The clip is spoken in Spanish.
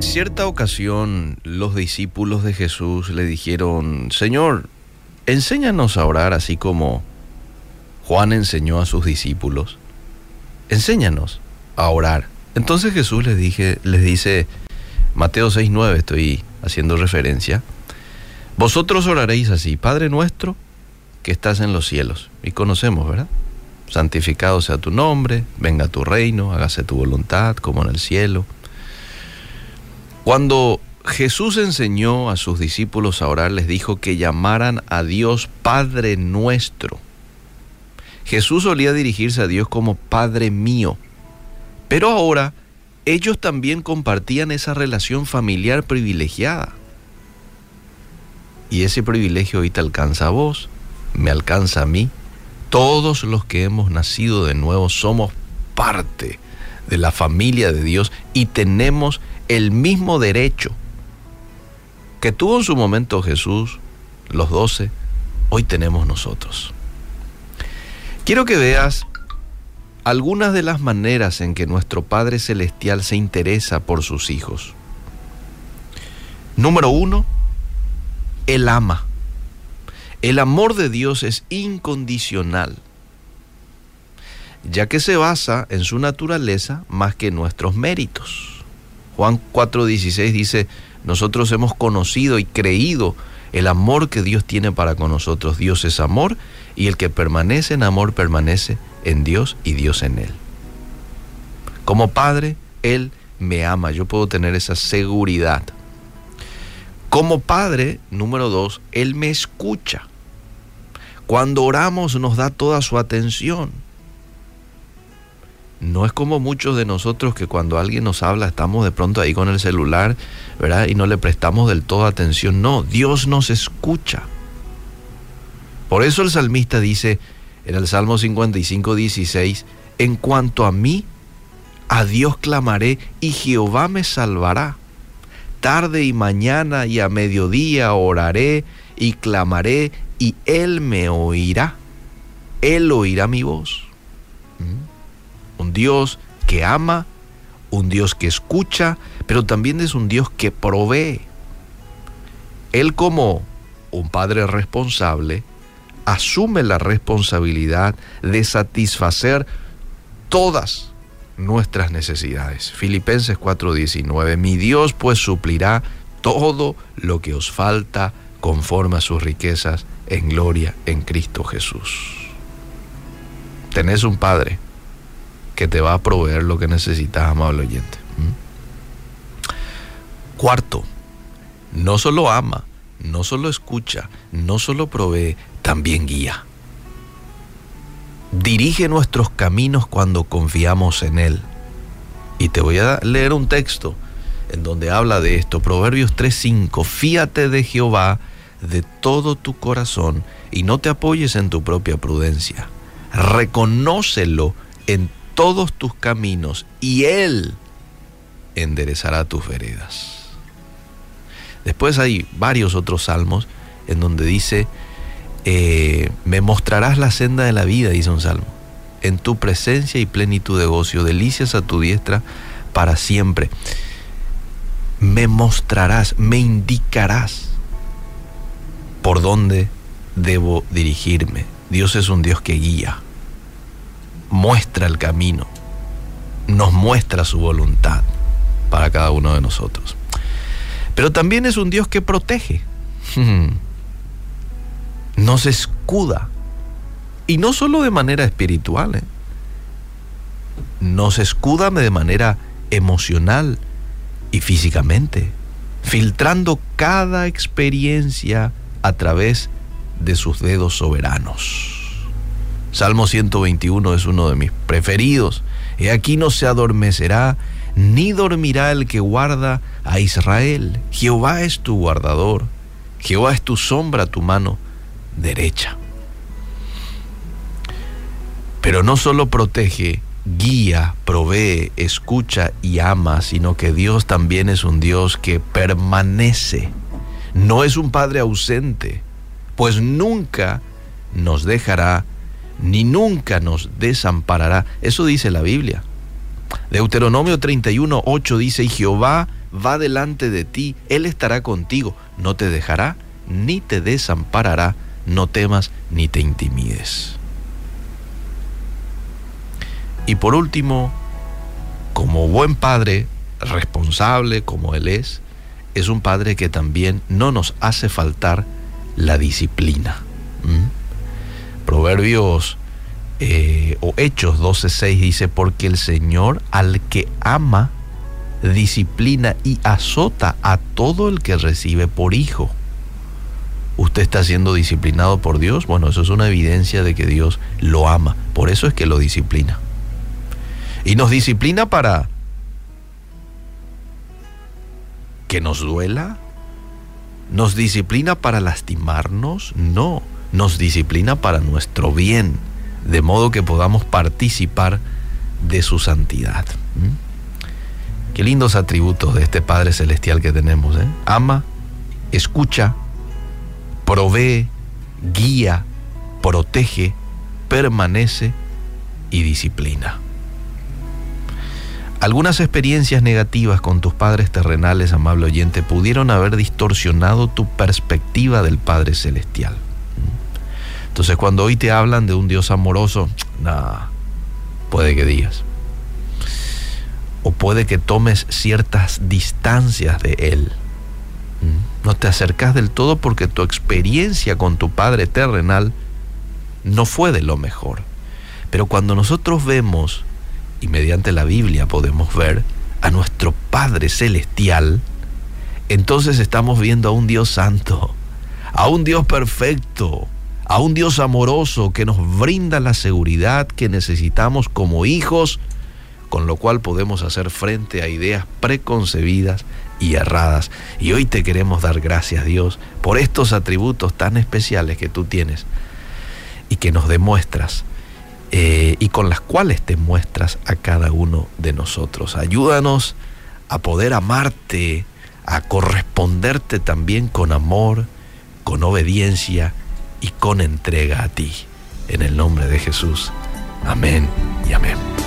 cierta ocasión los discípulos de Jesús le dijeron, Señor, enséñanos a orar así como Juan enseñó a sus discípulos. Enséñanos a orar. Entonces Jesús les, dije, les dice, Mateo 6.9 estoy haciendo referencia, vosotros oraréis así, Padre nuestro que estás en los cielos. Y conocemos, ¿verdad? Santificado sea tu nombre, venga tu reino, hágase tu voluntad como en el cielo. Cuando Jesús enseñó a sus discípulos a orar, les dijo que llamaran a Dios Padre nuestro. Jesús solía dirigirse a Dios como Padre mío, pero ahora ellos también compartían esa relación familiar privilegiada. Y ese privilegio hoy te alcanza a vos, me alcanza a mí. Todos los que hemos nacido de nuevo somos parte de la familia de Dios y tenemos el mismo derecho que tuvo en su momento Jesús, los doce, hoy tenemos nosotros. Quiero que veas algunas de las maneras en que nuestro Padre Celestial se interesa por sus hijos. Número uno, Él ama. El amor de Dios es incondicional, ya que se basa en su naturaleza más que en nuestros méritos. Juan 4:16 dice, nosotros hemos conocido y creído el amor que Dios tiene para con nosotros. Dios es amor y el que permanece en amor permanece en Dios y Dios en él. Como Padre, Él me ama, yo puedo tener esa seguridad. Como Padre, número dos, Él me escucha. Cuando oramos nos da toda su atención. No es como muchos de nosotros que cuando alguien nos habla estamos de pronto ahí con el celular, ¿verdad? Y no le prestamos del todo atención. No, Dios nos escucha. Por eso el salmista dice en el Salmo 55, 16, en cuanto a mí, a Dios clamaré y Jehová me salvará. Tarde y mañana y a mediodía oraré y clamaré y Él me oirá. Él oirá mi voz. Dios que ama, un Dios que escucha, pero también es un Dios que provee. Él como un padre responsable asume la responsabilidad de satisfacer todas nuestras necesidades. Filipenses 4:19, mi Dios pues suplirá todo lo que os falta conforme a sus riquezas en gloria en Cristo Jesús. Tenés un Padre que te va a proveer lo que necesitas, amable oyente. ¿Mm? Cuarto, no solo ama, no solo escucha, no solo provee, también guía. Dirige nuestros caminos cuando confiamos en Él. Y te voy a leer un texto en donde habla de esto, Proverbios 3:5, fíate de Jehová de todo tu corazón y no te apoyes en tu propia prudencia. Reconócelo en todos tus caminos y Él enderezará tus veredas. Después hay varios otros salmos en donde dice, eh, me mostrarás la senda de la vida, dice un salmo. En tu presencia y plenitud de gozo, delicias a tu diestra para siempre. Me mostrarás, me indicarás por dónde debo dirigirme. Dios es un Dios que guía muestra el camino, nos muestra su voluntad para cada uno de nosotros. Pero también es un Dios que protege, nos escuda, y no solo de manera espiritual, ¿eh? nos escuda de manera emocional y físicamente, filtrando cada experiencia a través de sus dedos soberanos. Salmo 121 es uno de mis preferidos. He aquí no se adormecerá, ni dormirá el que guarda a Israel. Jehová es tu guardador, Jehová es tu sombra, tu mano derecha. Pero no solo protege, guía, provee, escucha y ama, sino que Dios también es un Dios que permanece. No es un Padre ausente, pues nunca nos dejará ni nunca nos desamparará. Eso dice la Biblia. Deuteronomio 31, 8 dice, y Jehová va delante de ti, Él estará contigo, no te dejará ni te desamparará, no temas ni te intimides. Y por último, como buen padre, responsable como Él es, es un padre que también no nos hace faltar la disciplina. ¿Mm? Proverbios eh, o Hechos 12:6 dice, porque el Señor al que ama, disciplina y azota a todo el que recibe por hijo. ¿Usted está siendo disciplinado por Dios? Bueno, eso es una evidencia de que Dios lo ama. Por eso es que lo disciplina. Y nos disciplina para que nos duela. ¿Nos disciplina para lastimarnos? No, nos disciplina para nuestro bien, de modo que podamos participar de su santidad. ¿Mm? Qué lindos atributos de este Padre Celestial que tenemos. ¿eh? Ama, escucha, provee, guía, protege, permanece y disciplina. Algunas experiencias negativas con tus padres terrenales, amable oyente, pudieron haber distorsionado tu perspectiva del Padre Celestial. Entonces cuando hoy te hablan de un Dios amoroso, nada, puede que digas. O puede que tomes ciertas distancias de Él. No te acercas del todo porque tu experiencia con tu Padre terrenal no fue de lo mejor. Pero cuando nosotros vemos y mediante la Biblia podemos ver a nuestro Padre Celestial, entonces estamos viendo a un Dios santo, a un Dios perfecto, a un Dios amoroso que nos brinda la seguridad que necesitamos como hijos, con lo cual podemos hacer frente a ideas preconcebidas y erradas. Y hoy te queremos dar gracias Dios por estos atributos tan especiales que tú tienes y que nos demuestras eh, y con las cuales te muestras a cada uno de nosotros. Ayúdanos a poder amarte, a corresponderte también con amor, con obediencia y con entrega a ti. En el nombre de Jesús. Amén y amén.